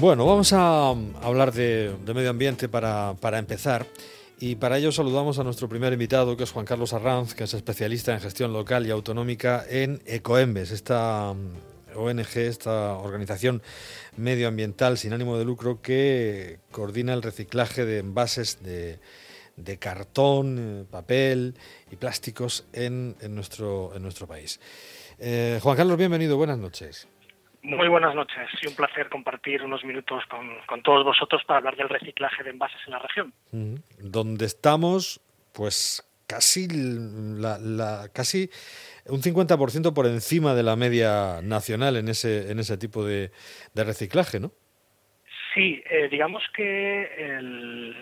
Bueno, vamos a hablar de, medio ambiente para, empezar. Y para ello saludamos a nuestro primer invitado, que es Juan Carlos Arranz, que es especialista en gestión local y autonómica en Ecoembes, esta mm, ONG, esta organización medioambiental sin ánimo de lucro que coordina el reciclaje de envases de, cartón, eh, papel y plásticos en, nuestro, en nuestro país. Eh, Juan Carlos, bienvenido, buenas noches. Muy buenas noches y un placer compartir unos minutos con, todos vosotros para hablar del reciclaje de envases en la región. Donde estamos, pues casi, la, casi un 50% por encima de la media nacional en ese, en ese tipo de, reciclaje, ¿no? Sí, eh, digamos que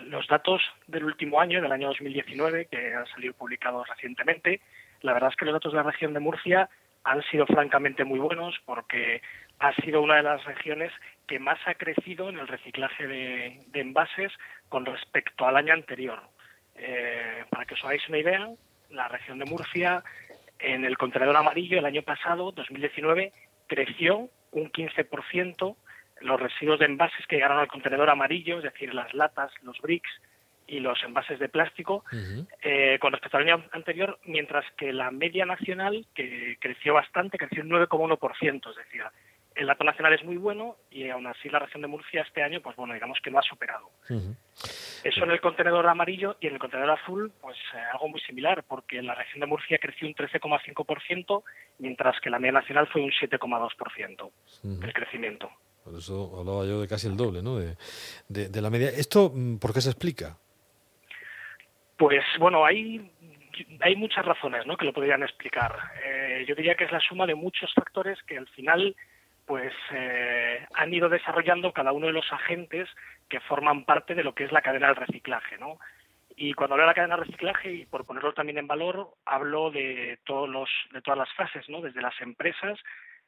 los datos del último año, del año 2019, que han salido publicados recientemente, la verdad es que los datos de la región de Murcia han sido francamente muy buenos porque ha sido una de las regiones que más ha crecido en el reciclaje de, envases con respecto al año anterior. Eh, para que os hagáis una idea, la región de Murcia en el contenedor amarillo el año pasado, 2019, creció un 15% los residuos de envases que llegaron al contenedor amarillo, es decir, las latas, los bricks y los envases de plástico, eh, con respecto al año anterior, mientras que la media nacional, que creció bastante, creció un 9,1%, es decir, el dato nacional es muy bueno y aún así la región de Murcia este año, pues bueno, digamos que no ha superado. Eso en el contenedor amarillo y en el contenedor azul, pues eh, algo muy similar, porque en la región de Murcia creció un 13,5%, mientras que la media nacional fue un 7,2% el crecimiento. Por eso hablaba yo de casi el doble, ¿no? De, de, la media. ¿Esto mm, por qué se explica? Pues bueno, hay hay muchas razones ¿no? que lo podrían explicar. Eh, yo diría que es la suma de muchos factores que al final pues eh, han ido desarrollando cada uno de los agentes que forman parte de lo que es la cadena del reciclaje, ¿no? Y cuando hablo de la cadena del reciclaje, y por ponerlo también en valor, hablo de todos los, de todas las fases, ¿no? Desde las empresas,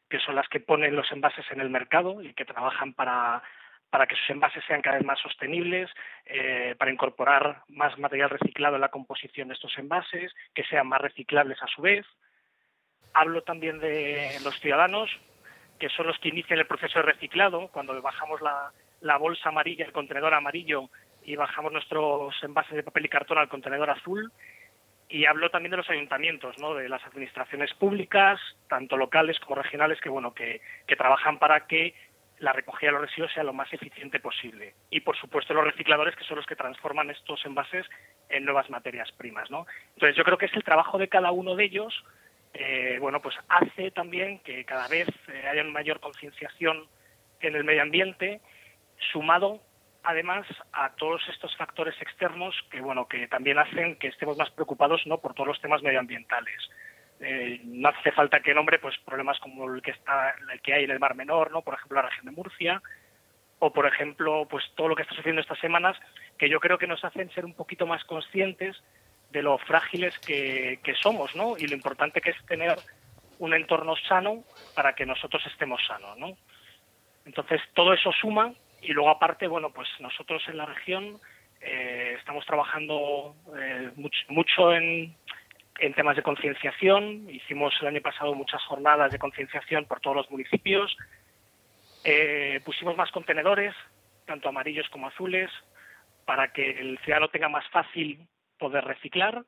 que son las que ponen los envases en el mercado y que trabajan para, para que sus envases sean cada vez más sostenibles, eh, para incorporar más material reciclado en la composición de estos envases, que sean más reciclables a su vez. Hablo también de los ciudadanos, que son los que inician el proceso de reciclado, cuando bajamos la, bolsa amarilla, el contenedor amarillo, y bajamos nuestros envases de papel y cartón al contenedor azul. Y hablo también de los ayuntamientos, ¿no? de las administraciones públicas, tanto locales como regionales, que, bueno, que, trabajan para que la recogida de los residuos sea lo más eficiente posible. Y, por supuesto, los recicladores, que son los que transforman estos envases en nuevas materias primas. ¿no? Entonces, yo creo que es el trabajo de cada uno de ellos eh, bueno, pues hace también que cada vez eh, haya una mayor concienciación en el medio ambiente, sumado además a todos estos factores externos que bueno que también hacen que estemos más preocupados no por todos los temas medioambientales eh, no hace falta que nombre pues problemas como el que está el que hay en el Mar Menor no por ejemplo la región de Murcia o por ejemplo pues todo lo que está sucediendo estas semanas que yo creo que nos hacen ser un poquito más conscientes de lo frágiles que, somos, ¿no? Y lo importante que es tener un entorno sano para que nosotros estemos sanos, ¿no? Entonces, todo eso suma y luego aparte, bueno, pues nosotros en la región eh, estamos trabajando eh, mucho, en, temas de concienciación. Hicimos el año pasado muchas jornadas de concienciación por todos los municipios. Eh, pusimos más contenedores, tanto amarillos como azules, para que el ciudadano tenga más fácil poder reciclar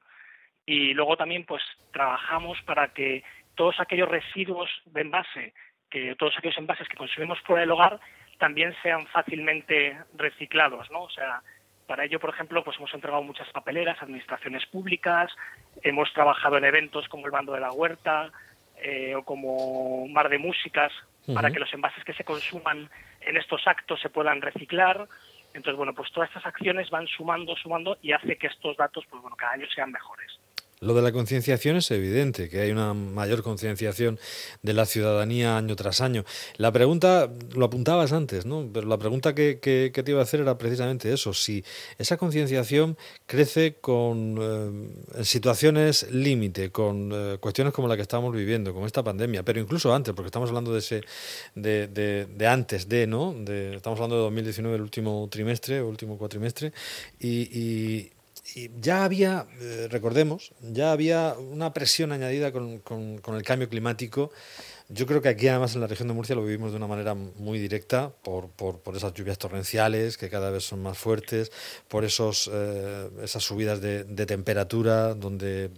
y luego también pues trabajamos para que todos aquellos residuos de envase, que todos aquellos envases que consumimos fuera del hogar también sean fácilmente reciclados, ¿no? O sea, para ello, por ejemplo, pues hemos entregado muchas papeleras a administraciones públicas, hemos trabajado en eventos como el Bando de la Huerta eh, o como Mar de Músicas, para que los envases que se consuman en estos actos se puedan reciclar. Entonces, bueno, pues todas estas acciones van sumando, sumando y hace que estos datos, pues bueno, cada año sean mejores. Lo de la concienciación es evidente, que hay una mayor concienciación de la ciudadanía año tras año. La pregunta, lo apuntabas antes, ¿no? Pero la pregunta que, te iba a hacer era precisamente eso, si esa concienciación crece con eh, situaciones límite, con eh, cuestiones como la que estamos viviendo, con esta pandemia, pero incluso antes, porque estamos hablando de ese de, antes de, ¿no? De, estamos hablando de 2019, el último trimestre, último cuatrimestre, y y ya había, eh, recordemos, ya había una presión añadida con, con, el cambio climático. Yo creo que aquí además en la región de Murcia lo vivimos de una manera muy directa por, por, por esas lluvias torrenciales que cada vez son más fuertes, por esos, eh, esas subidas de, de, temperatura donde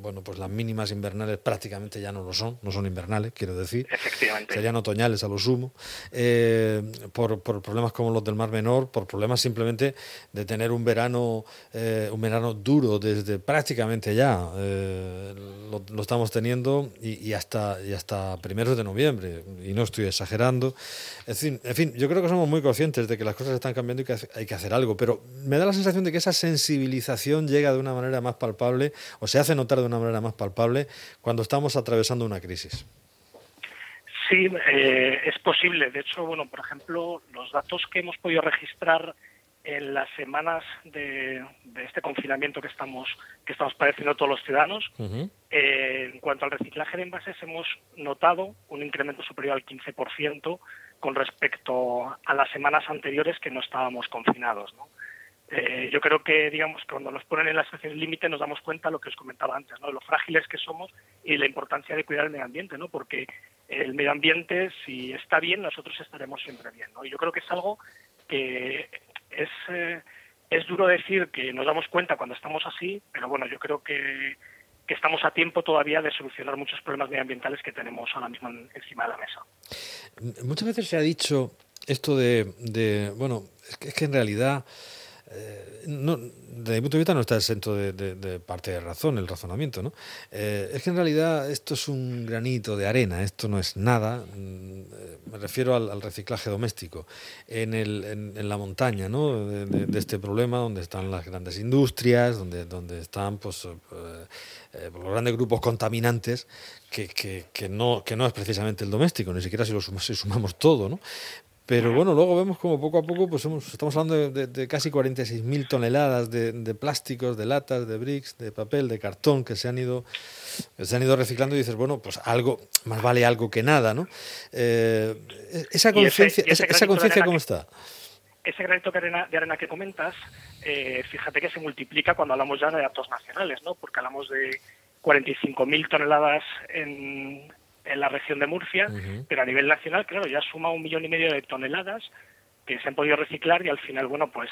bueno, pues las mínimas invernales prácticamente ya no lo son, no son invernales, quiero decir. Efectivamente. Serían otoñales a lo sumo. Eh, por, por, problemas como los del Mar Menor, por problemas simplemente de tener un verano, eh, un verano duro desde prácticamente ya. Eh, lo, lo, estamos teniendo y, y, hasta, y hasta primeros de noviembre, y no estoy exagerando. En fin, en fin, yo creo que somos muy conscientes de que las cosas están cambiando y que hay que hacer algo, pero me da la sensación de que esa sensibilización llega de una manera más palpable o se hace notar de una manera más palpable cuando estamos atravesando una crisis. Sí, eh, es posible. De hecho, bueno, por ejemplo, los datos que hemos podido registrar en las semanas de, de este confinamiento que estamos que estamos padeciendo todos los ciudadanos, uh -huh. eh, en cuanto al reciclaje de envases hemos notado un incremento superior al 15% con respecto a las semanas anteriores que no estábamos confinados. ¿no? Eh, yo creo que, digamos, cuando nos ponen en la situación límite nos damos cuenta de lo que os comentaba antes, ¿no? de lo frágiles que somos y la importancia de cuidar el medio ambiente, ¿no? porque el medio ambiente, si está bien, nosotros estaremos siempre bien. ¿no? Y yo creo que es algo que es, eh, es duro decir que nos damos cuenta cuando estamos así, pero bueno, yo creo que, que estamos a tiempo todavía de solucionar muchos problemas medioambientales que tenemos ahora mismo en, encima de la mesa. Muchas veces se ha dicho esto de, de bueno, es que, es que en realidad eh, desde mi punto de vista no está exento de, de, parte de razón el razonamiento, ¿no? Eh, es que en realidad esto es un granito de arena, esto no es nada. Mm, me refiero al, reciclaje doméstico en, el, en, la montaña, ¿no? De, este problema donde están las grandes industrias, donde, donde están pues, eh, eh, los grandes grupos contaminantes que, que, que, no, que no es precisamente el doméstico, ni siquiera si lo sumamos, si sumamos todo, ¿no? Pero bueno, luego vemos como poco a poco, pues hemos, estamos hablando de, de, de casi 46.000 toneladas de, de, plásticos, de latas, de bricks, de papel, de cartón que se han ido se han ido reciclando y dices, bueno, pues algo, más vale algo que nada, ¿no? Eh, esa conciencia, esa, esa conciencia ¿cómo está? ese granito de arena, de arena que comentas, eh, fíjate que se multiplica cuando hablamos ya de datos nacionales, ¿no? Porque hablamos de 45.000 toneladas en, en la región de Murcia, uh -huh. pero a nivel nacional, claro, ya suma un millón y medio de toneladas que se han podido reciclar y al final, bueno, pues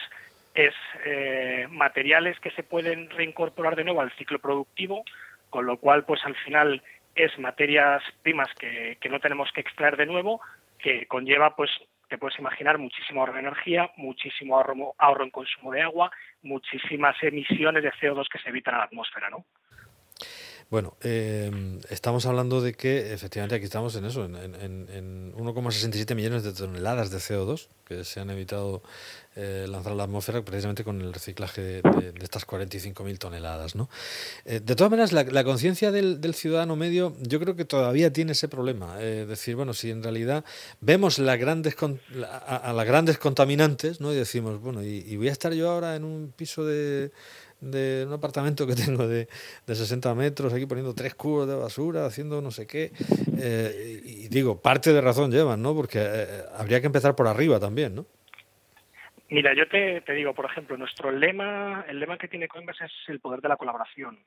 es eh, materiales que se pueden reincorporar de nuevo al ciclo productivo, con lo cual, pues al final es materias primas que, que no tenemos que extraer de nuevo, que conlleva, pues, te puedes imaginar, muchísimo ahorro de energía, muchísimo ahorro, ahorro en consumo de agua, muchísimas emisiones de CO2 que se evitan a la atmósfera, ¿no? Bueno, eh, estamos hablando de que efectivamente aquí estamos en eso, en, en, en 1,67 millones de toneladas de CO2 que se han evitado eh, lanzar a la atmósfera precisamente con el reciclaje de, de, de estas 45.000 toneladas. ¿no? Eh, de todas maneras, la, la conciencia del, del, ciudadano medio yo creo que todavía tiene ese problema. Eh, es decir, bueno, si en realidad vemos grandes a, a, las grandes contaminantes ¿no? y decimos, bueno, y voy a estar yo ahora en un piso de de un apartamento que tengo de, de 60 metros, aquí poniendo tres cubos de basura, haciendo no sé qué. Eh, y digo, parte de razón llevan, ¿no? Porque eh, habría que empezar por arriba también, ¿no? Mira, yo te, te, digo, por ejemplo, nuestro lema, el lema que tiene Coinbase es el poder de la colaboración.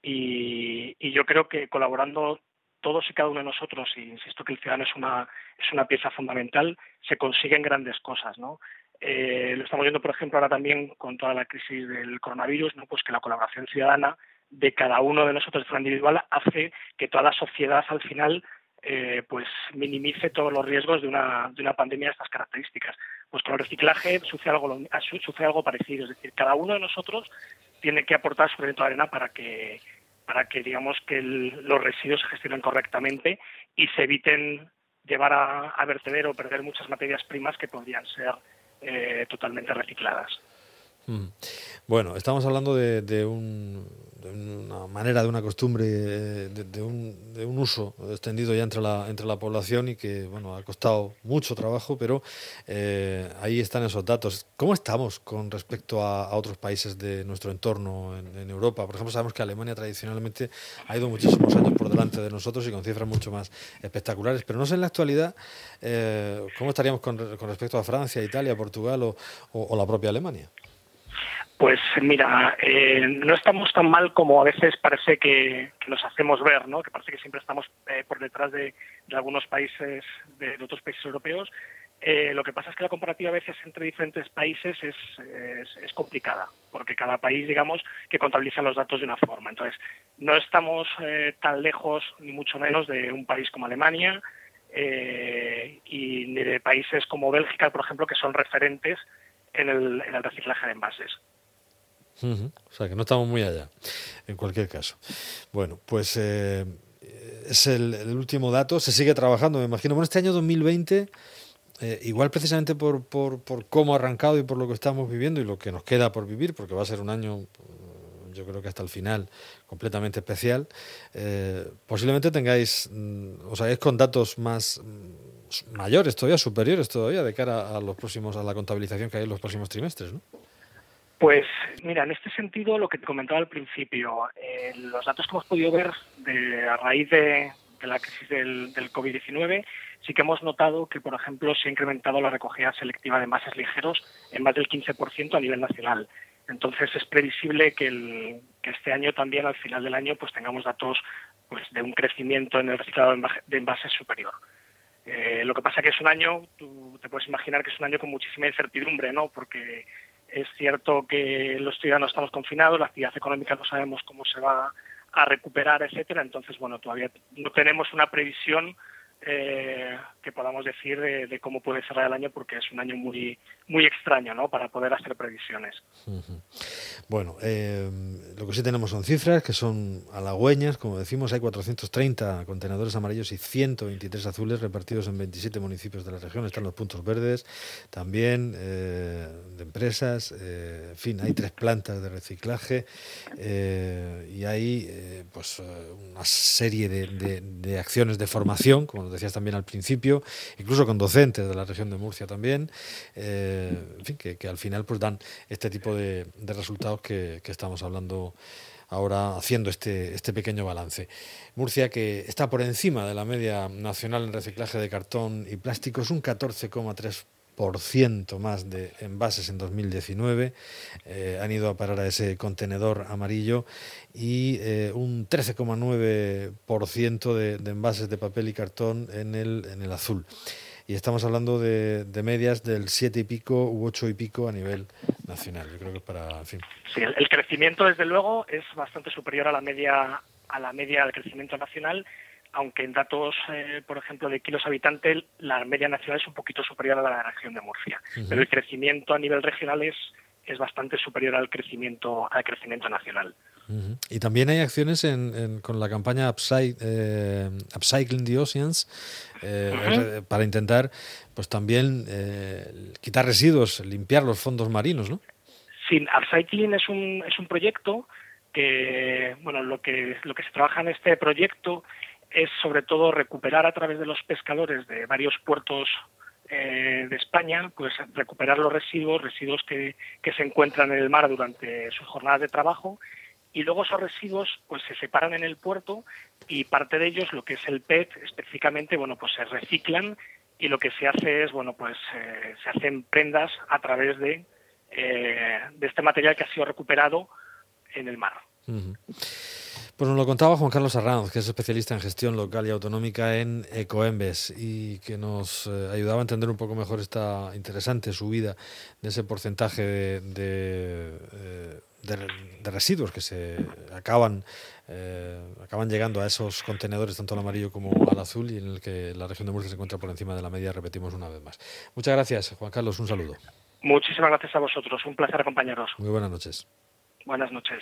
Y, y yo creo que colaborando todos y cada uno de nosotros, y insisto que el ciudadano es una, es una pieza fundamental, se consiguen grandes cosas, ¿no? Eh, lo estamos viendo, por ejemplo, ahora también con toda la crisis del coronavirus, ¿no? pues que la colaboración ciudadana de cada uno de nosotros de forma individual hace que toda la sociedad al final eh, pues minimice todos los riesgos de una, de una pandemia de estas características. Pues con el reciclaje sucede algo, sucede algo parecido, es decir, cada uno de nosotros tiene que aportar su granito de arena para que para que digamos que los residuos se gestionen correctamente y se eviten llevar a, a vertedero o perder muchas materias primas que podrían ser eh, totalmente recicladas. Mm. Bueno, estamos hablando de, de, un, de, una manera, de una costumbre, de, de, un, uso extendido ya entre la, entre la población y que bueno, ha costado mucho trabajo, pero eh, ahí están esos datos. ¿Cómo estamos con respecto a, otros países de nuestro entorno en, Europa? Por ejemplo, sabemos que Alemania tradicionalmente ha ido muchísimos años por delante de nosotros y con cifras mucho más espectaculares, pero no sé en la actualidad eh, cómo estaríamos con, respecto a Francia, Italia, Portugal o la propia Alemania. Pues mira, eh, no estamos tan mal como a veces parece que, nos hacemos ver, ¿no? Que parece que siempre estamos eh, por detrás de, algunos países, de, otros países europeos. Eh, lo que pasa es que la comparativa a veces entre diferentes países es, complicada, porque cada país, digamos, que contabiliza los datos de una forma. Entonces, no estamos tan lejos, ni mucho menos, de un país como Alemania y ni de países como Bélgica, por ejemplo, que son referentes en el, en el reciclaje de envases. O sea, que no estamos muy allá, en cualquier caso. Bueno, pues eh, es el, último dato. Se sigue trabajando, me imagino. Bueno, este año 2020, eh, igual precisamente por, por, por cómo ha arrancado y por lo que estamos viviendo y lo que nos queda por vivir, porque va a ser un año, yo creo que hasta el final, completamente especial, eh, posiblemente tengáis, mm, os hagáis con datos más mm, mayores todavía, superiores todavía, de cara a los próximos, a la contabilización que hay en los próximos trimestres, ¿no? Pues mira, en este sentido, lo que te comentaba al principio, eh, los datos que hemos podido ver de, a raíz de, la crisis del, COVID-19, sí que hemos notado que, por ejemplo, se ha incrementado la recogida selectiva de envases ligeros en más del 15% a nivel nacional. Entonces es previsible que, este año también, al final del año, pues tengamos datos pues, de un crecimiento en el reciclado de envases superior. Eh, lo que pasa que es un año, tú te puedes imaginar que es un año con muchísima incertidumbre, ¿no? Porque es cierto que los ciudadanos estamos confinados, la actividad económica no sabemos cómo se va a recuperar, etcétera. Entonces, bueno, todavía no tenemos una previsión eh, que podamos decir de, cómo puede cerrar el año porque es un año muy muy extraño ¿no? para poder hacer previsiones. Bueno, eh, lo que sí tenemos son cifras que son halagüeñas, como decimos, hay 430 contenedores amarillos y 123 azules repartidos en 27 municipios de la región, están los puntos verdes también eh, de empresas, en fin, hay tres plantas de reciclaje y hay pues una serie de, de acciones de formación, como decías también al principio, incluso con docentes de la región de Murcia también, eh, en fin, que, al final pues dan este tipo de, resultados que, estamos hablando ahora haciendo este, este pequeño balance. Murcia, que está por encima de la media nacional en reciclaje de cartón y plástico, es un 14,3% por ciento más de envases en 2019 eh, han ido a parar a ese contenedor amarillo y eh, un 13,9% de, de envases de papel y cartón en el, en el azul. Y estamos hablando de, de, medias del 7 y pico u 8 y pico a nivel nacional. Yo creo que para. Sí, el, el crecimiento, desde luego, es bastante superior a la media a la media del crecimiento nacional aunque en datos, eh, por ejemplo, de kilos habitante, la media nacional es un poquito superior a la de la región de Murcia. Pero el crecimiento a nivel regional es, es bastante superior al crecimiento, al crecimiento nacional. Y también hay acciones con la campaña eh, Upcycling the Oceans eh, para intentar pues también quitar residuos, limpiar los fondos marinos, ¿no? Sí, Upcycling es un, es un proyecto que, bueno, lo que, lo que se trabaja en este proyecto es sobre todo recuperar a través de los pescadores de varios puertos eh, de España, pues recuperar los residuos, residuos que, se encuentran en el mar durante sus jornadas de trabajo y luego esos residuos pues se separan en el puerto y parte de ellos, lo que es el PET específicamente, bueno, pues se reciclan y lo que se hace es, bueno, pues eh, se hacen prendas a través de, eh, de este material que ha sido recuperado en el mar. Pues nos lo contaba Juan Carlos Arranz, que es especialista en gestión local y autonómica en Ecoembes y que nos eh, ayudaba a entender un poco mejor esta interesante subida de ese porcentaje de, eh, residuos que se acaban, eh, acaban llegando a esos contenedores, tanto al amarillo como al azul, y en el que la región de Murcia se encuentra por encima de la media, repetimos una vez más. Muchas gracias, Juan Carlos, un saludo. Muchísimas gracias a vosotros, un placer acompañaros. Muy buenas noches. Buenas noches.